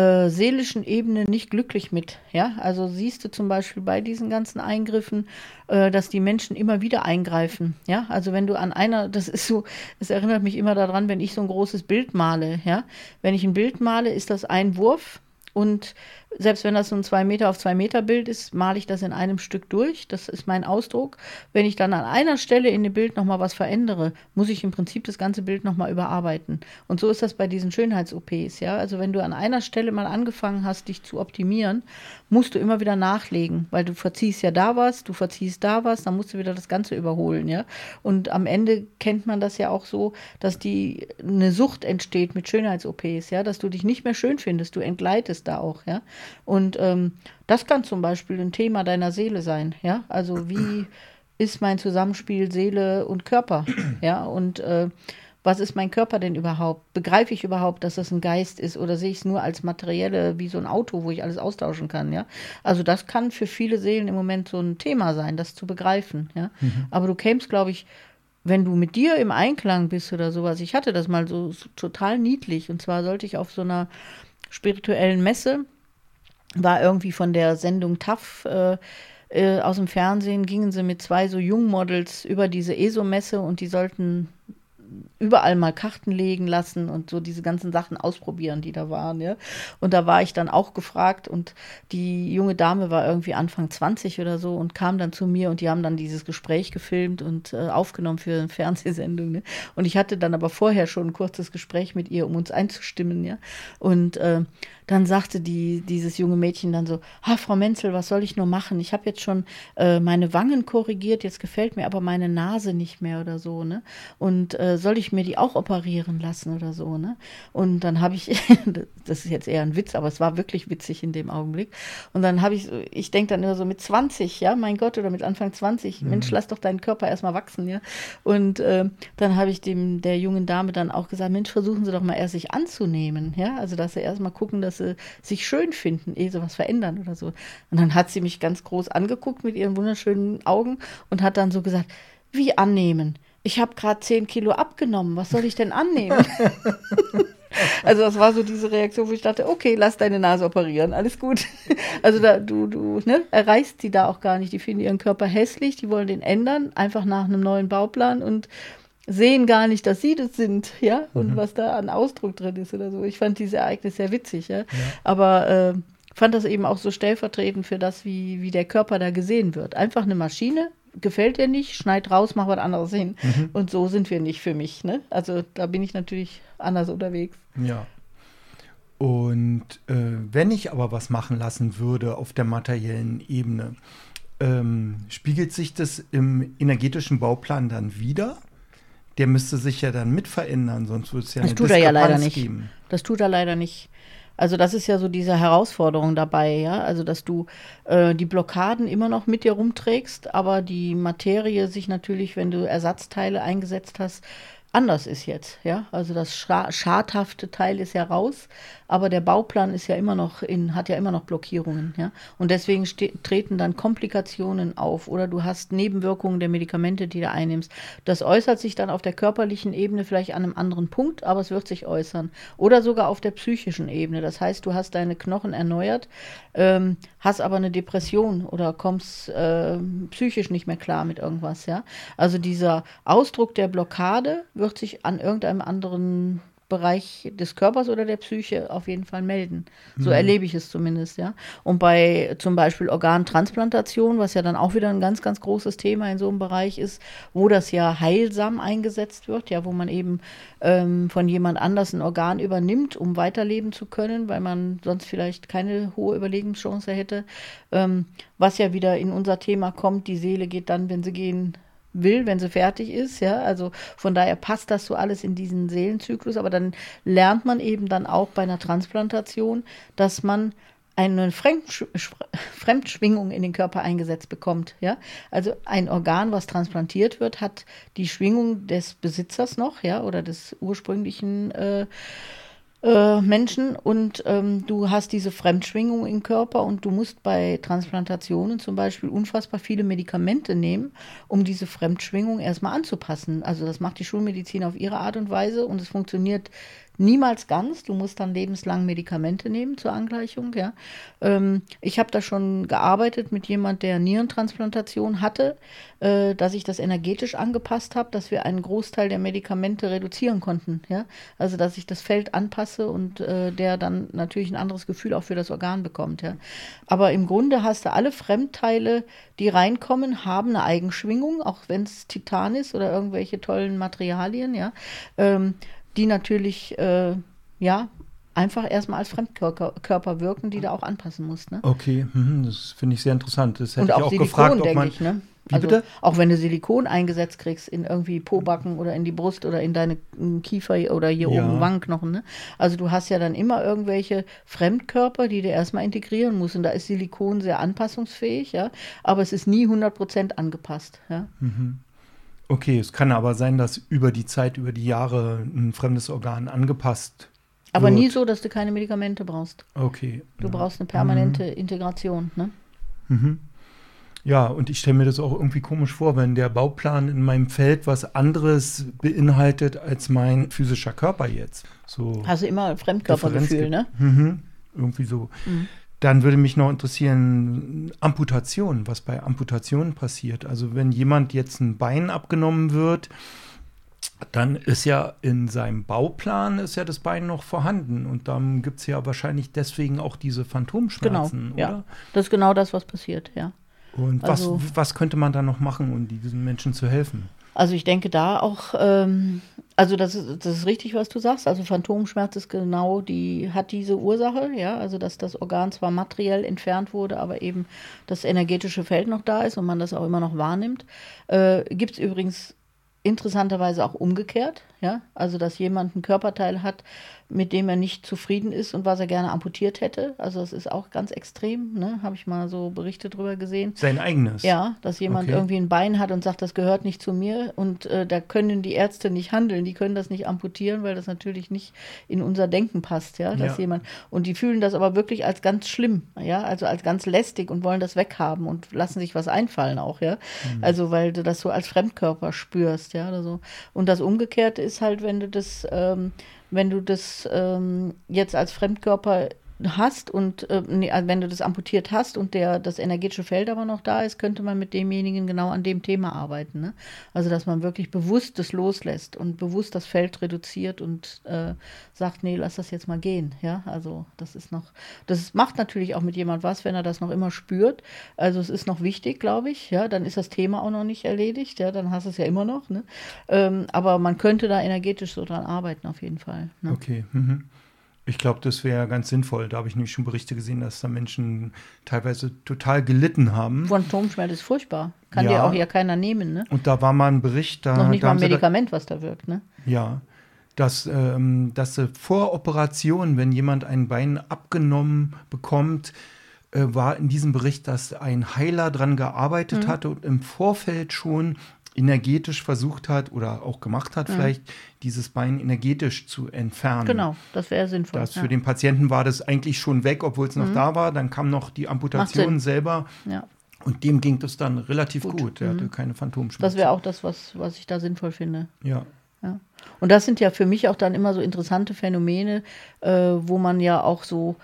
äh, seelischen Ebene nicht glücklich mit. Ja, also siehst du zum Beispiel bei diesen ganzen Eingriffen, äh, dass die Menschen immer wieder eingreifen. Ja, also wenn du an einer, das ist so, es erinnert mich immer daran, wenn ich so ein großes Bild male. Ja, wenn ich ein Bild male, ist das ein Wurf und selbst wenn das so ein 2 Meter auf 2 Meter Bild ist, male ich das in einem Stück durch. Das ist mein Ausdruck. Wenn ich dann an einer Stelle in dem Bild nochmal was verändere, muss ich im Prinzip das ganze Bild nochmal überarbeiten. Und so ist das bei diesen Schönheits-OPs. Ja? Also wenn du an einer Stelle mal angefangen hast, dich zu optimieren, musst du immer wieder nachlegen, weil du verziehst ja da was, du verziehst da was, dann musst du wieder das Ganze überholen. Ja? Und am Ende kennt man das ja auch so, dass die eine Sucht entsteht mit Schönheits-OPs, ja, dass du dich nicht mehr schön findest, du entgleitest da auch, ja. Und ähm, das kann zum Beispiel ein Thema deiner Seele sein, ja. Also wie ist mein Zusammenspiel Seele und Körper, ja. Und äh, was ist mein Körper denn überhaupt? Begreife ich überhaupt, dass das ein Geist ist oder sehe ich es nur als materielle, wie so ein Auto, wo ich alles austauschen kann, ja? Also das kann für viele Seelen im Moment so ein Thema sein, das zu begreifen, ja? Mhm. Aber du kämst, glaube ich, wenn du mit dir im Einklang bist oder sowas. Ich hatte das mal so, so total niedlich und zwar sollte ich auf so einer spirituellen Messe war irgendwie von der Sendung TAF äh, äh, aus dem Fernsehen, gingen sie mit zwei so Jungmodels über diese ESO-Messe und die sollten überall mal Karten legen lassen und so diese ganzen Sachen ausprobieren, die da waren, ja. Und da war ich dann auch gefragt und die junge Dame war irgendwie Anfang 20 oder so und kam dann zu mir und die haben dann dieses Gespräch gefilmt und äh, aufgenommen für eine Fernsehsendung, ne? Und ich hatte dann aber vorher schon ein kurzes Gespräch mit ihr, um uns einzustimmen, ja. Und äh, dann sagte die, dieses junge Mädchen dann so, ah, Frau Menzel, was soll ich nur machen? Ich habe jetzt schon äh, meine Wangen korrigiert, jetzt gefällt mir aber meine Nase nicht mehr oder so, ne? Und äh, soll ich mir die auch operieren lassen oder so, ne? Und dann habe ich, das ist jetzt eher ein Witz, aber es war wirklich witzig in dem Augenblick. Und dann habe ich, ich denke dann immer so mit 20, ja, mein Gott, oder mit Anfang 20, mhm. Mensch, lass doch deinen Körper erstmal wachsen, ja. Und äh, dann habe ich dem, der jungen Dame dann auch gesagt, Mensch, versuchen Sie doch mal erst sich anzunehmen, ja. Also, dass Sie erstmal gucken, dass sie sich schön finden, ehe sie was verändern oder so. Und dann hat sie mich ganz groß angeguckt mit ihren wunderschönen Augen und hat dann so gesagt, wie annehmen? Ich habe gerade zehn Kilo abgenommen, was soll ich denn annehmen? also das war so diese Reaktion, wo ich dachte, okay, lass deine Nase operieren, alles gut. Also da, du, du ne, erreichst sie da auch gar nicht. Die finden ihren Körper hässlich, die wollen den ändern, einfach nach einem neuen Bauplan und sehen gar nicht, dass sie das sind, ja, und mhm. was da an Ausdruck drin ist oder so. Ich fand dieses Ereignis sehr witzig, ja. ja. Aber äh, fand das eben auch so stellvertretend für das, wie, wie der Körper da gesehen wird. Einfach eine Maschine, gefällt dir nicht, schneid raus, mach was anderes hin. Mhm. Und so sind wir nicht für mich. Ne? Also da bin ich natürlich anders unterwegs. Ja. Und äh, wenn ich aber was machen lassen würde auf der materiellen Ebene, ähm, spiegelt sich das im energetischen Bauplan dann wieder? Der müsste sich ja dann mit verändern, sonst würde es ja das eine tut er ja leider nicht. Geben. Das tut er leider nicht. Also das ist ja so diese Herausforderung dabei, ja. Also dass du äh, die Blockaden immer noch mit dir rumträgst, aber die Materie sich natürlich, wenn du Ersatzteile eingesetzt hast, anders ist jetzt, ja. Also das schadhafte Teil ist ja raus, aber der Bauplan ist ja immer noch in, hat ja immer noch Blockierungen, ja. Und deswegen treten dann Komplikationen auf oder du hast Nebenwirkungen der Medikamente, die du einnimmst. Das äußert sich dann auf der körperlichen Ebene vielleicht an einem anderen Punkt, aber es wird sich äußern. Oder sogar auf der psychischen Ebene. Das heißt, du hast deine Knochen erneuert, ähm, hast aber eine Depression oder kommst äh, psychisch nicht mehr klar mit irgendwas, ja. Also dieser Ausdruck der Blockade wird sich an irgendeinem anderen Bereich des Körpers oder der Psyche auf jeden Fall melden. So mhm. erlebe ich es zumindest, ja. Und bei zum Beispiel Organtransplantation, was ja dann auch wieder ein ganz, ganz großes Thema in so einem Bereich ist, wo das ja heilsam eingesetzt wird, ja, wo man eben ähm, von jemand anders ein Organ übernimmt, um weiterleben zu können, weil man sonst vielleicht keine hohe Überlebenschance hätte. Ähm, was ja wieder in unser Thema kommt, die Seele geht dann, wenn sie gehen will, wenn sie fertig ist, ja. Also von daher passt das so alles in diesen Seelenzyklus, aber dann lernt man eben dann auch bei einer Transplantation, dass man eine Fremdsch Fremdschwingung in den Körper eingesetzt bekommt. Ja? Also ein Organ, was transplantiert wird, hat die Schwingung des Besitzers noch, ja, oder des ursprünglichen äh, äh, Menschen und ähm, du hast diese Fremdschwingung im Körper und du musst bei Transplantationen zum Beispiel unfassbar viele Medikamente nehmen, um diese Fremdschwingung erstmal anzupassen. Also das macht die Schulmedizin auf ihre Art und Weise und es funktioniert Niemals ganz. Du musst dann lebenslang Medikamente nehmen zur Angleichung. Ja. Ähm, ich habe da schon gearbeitet mit jemand, der Nierentransplantation hatte, äh, dass ich das energetisch angepasst habe, dass wir einen Großteil der Medikamente reduzieren konnten. Ja. Also dass ich das Feld anpasse und äh, der dann natürlich ein anderes Gefühl auch für das Organ bekommt. Ja. Aber im Grunde hast du alle Fremdteile, die reinkommen, haben eine Eigenschwingung, auch wenn es Titan ist oder irgendwelche tollen Materialien. Ja. Ähm, die natürlich, äh, ja, einfach erstmal als Fremdkörper wirken, die da auch anpassen muss. Ne? Okay, mhm, das finde ich sehr interessant. Das hätte Und auch ich auch Silikon, gefragt, ob man. Ich, ne? also, bitte? Auch wenn du Silikon eingesetzt kriegst in irgendwie Pobacken oder in die Brust oder in deine Kiefer oder hier ja. oben Wangenknochen. Ne? Also du hast ja dann immer irgendwelche Fremdkörper, die du erstmal integrieren musst. Und da ist Silikon sehr anpassungsfähig, ja. Aber es ist nie 100% angepasst. Ja. Mhm. Okay, es kann aber sein, dass über die Zeit, über die Jahre ein fremdes Organ angepasst aber wird. nie so, dass du keine Medikamente brauchst. Okay. Du ja. brauchst eine permanente mhm. Integration, ne? Mhm. Ja, und ich stelle mir das auch irgendwie komisch vor, wenn der Bauplan in meinem Feld was anderes beinhaltet als mein physischer Körper jetzt. So Hast du immer Fremdkörpergefühl, ne? Mhm. Irgendwie so. Mhm. Dann würde mich noch interessieren, Amputation, was bei Amputationen passiert. Also wenn jemand jetzt ein Bein abgenommen wird, dann ist ja in seinem Bauplan ist ja das Bein noch vorhanden und dann gibt es ja wahrscheinlich deswegen auch diese Phantomschmerzen, genau, oder? Ja, das ist genau das, was passiert, ja. Und also, was, was könnte man da noch machen, um diesen Menschen zu helfen? Also ich denke da auch, ähm, also das ist, das ist richtig, was du sagst. Also Phantomschmerz ist genau die, hat diese Ursache, ja, also dass das Organ zwar materiell entfernt wurde, aber eben das energetische Feld noch da ist und man das auch immer noch wahrnimmt. Äh, Gibt es übrigens interessanterweise auch umgekehrt, ja, also dass jemand ein Körperteil hat, mit dem er nicht zufrieden ist und was er gerne amputiert hätte. Also das ist auch ganz extrem, ne? Habe ich mal so Berichte drüber gesehen. Sein eigenes. Ja, dass jemand okay. irgendwie ein Bein hat und sagt, das gehört nicht zu mir und äh, da können die Ärzte nicht handeln, die können das nicht amputieren, weil das natürlich nicht in unser Denken passt, ja, dass ja. jemand und die fühlen das aber wirklich als ganz schlimm, ja, also als ganz lästig und wollen das weghaben und lassen sich was einfallen auch, ja. Mhm. Also weil du das so als Fremdkörper spürst, ja, oder so. Und das Umgekehrte ist halt, wenn du das ähm, wenn du das ähm, jetzt als Fremdkörper hast und äh, nee, also wenn du das amputiert hast und der, das energetische Feld aber noch da ist, könnte man mit demjenigen genau an dem Thema arbeiten. Ne? Also dass man wirklich bewusst das loslässt und bewusst das Feld reduziert und äh, sagt, nee, lass das jetzt mal gehen. Ja, also das ist noch, das macht natürlich auch mit jemand was, wenn er das noch immer spürt. Also es ist noch wichtig, glaube ich. Ja, dann ist das Thema auch noch nicht erledigt. Ja, dann hast du es ja immer noch. Ne? Ähm, aber man könnte da energetisch so dran arbeiten auf jeden Fall. Ne? Okay. Mhm. Ich glaube, das wäre ganz sinnvoll. Da habe ich nämlich schon Berichte gesehen, dass da Menschen teilweise total gelitten haben. Phantomschmerz ist furchtbar. Kann ja. dir auch ja keiner nehmen, ne? Und da war mal ein Bericht, da. Noch nicht da mal ein Medikament, da, was da wirkt, ne? Ja. Dass, ähm, dass vor Operation, wenn jemand ein Bein abgenommen bekommt, äh, war in diesem Bericht, dass ein Heiler dran gearbeitet mhm. hatte und im Vorfeld schon energetisch versucht hat oder auch gemacht hat, mhm. vielleicht dieses Bein energetisch zu entfernen. Genau, das wäre sinnvoll. Das ja. Für den Patienten war das eigentlich schon weg, obwohl es noch mhm. da war. Dann kam noch die Amputation selber. Ja. Und dem ging das dann relativ gut. gut. Er mhm. hatte keine Phantomschmerzen. Das wäre auch das, was, was ich da sinnvoll finde. Ja. ja. Und das sind ja für mich auch dann immer so interessante Phänomene, äh, wo man ja auch so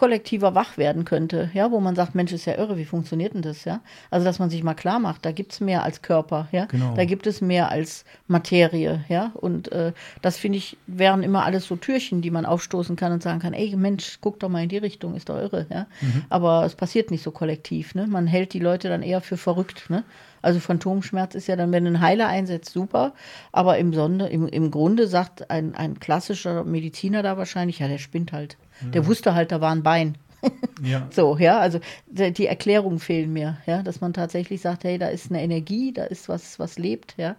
kollektiver wach werden könnte, ja, wo man sagt, Mensch, ist ja irre, wie funktioniert denn das, ja? Also, dass man sich mal klar macht, da gibt es mehr als Körper, ja, genau. da gibt es mehr als Materie, ja, und äh, das finde ich, wären immer alles so Türchen, die man aufstoßen kann und sagen kann, ey, Mensch, guck doch mal in die Richtung, ist doch irre, ja, mhm. aber es passiert nicht so kollektiv, ne, man hält die Leute dann eher für verrückt, ne, also Phantomschmerz ist ja dann, wenn ein Heiler einsetzt, super. Aber im, Sonde, im, im Grunde sagt ein, ein klassischer Mediziner da wahrscheinlich, ja, der spinnt halt. Der wusste halt, da war ein Bein. ja. So, ja, also die Erklärungen fehlen mir, ja, dass man tatsächlich sagt, hey, da ist eine Energie, da ist was, was lebt, ja,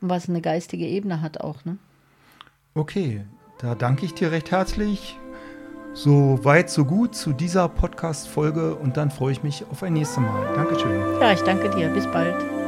und was eine geistige Ebene hat auch, ne? Okay, da danke ich dir recht herzlich. So weit, so gut zu dieser Podcast-Folge und dann freue ich mich auf ein nächstes Mal. Dankeschön. Ja, ich danke dir. Bis bald.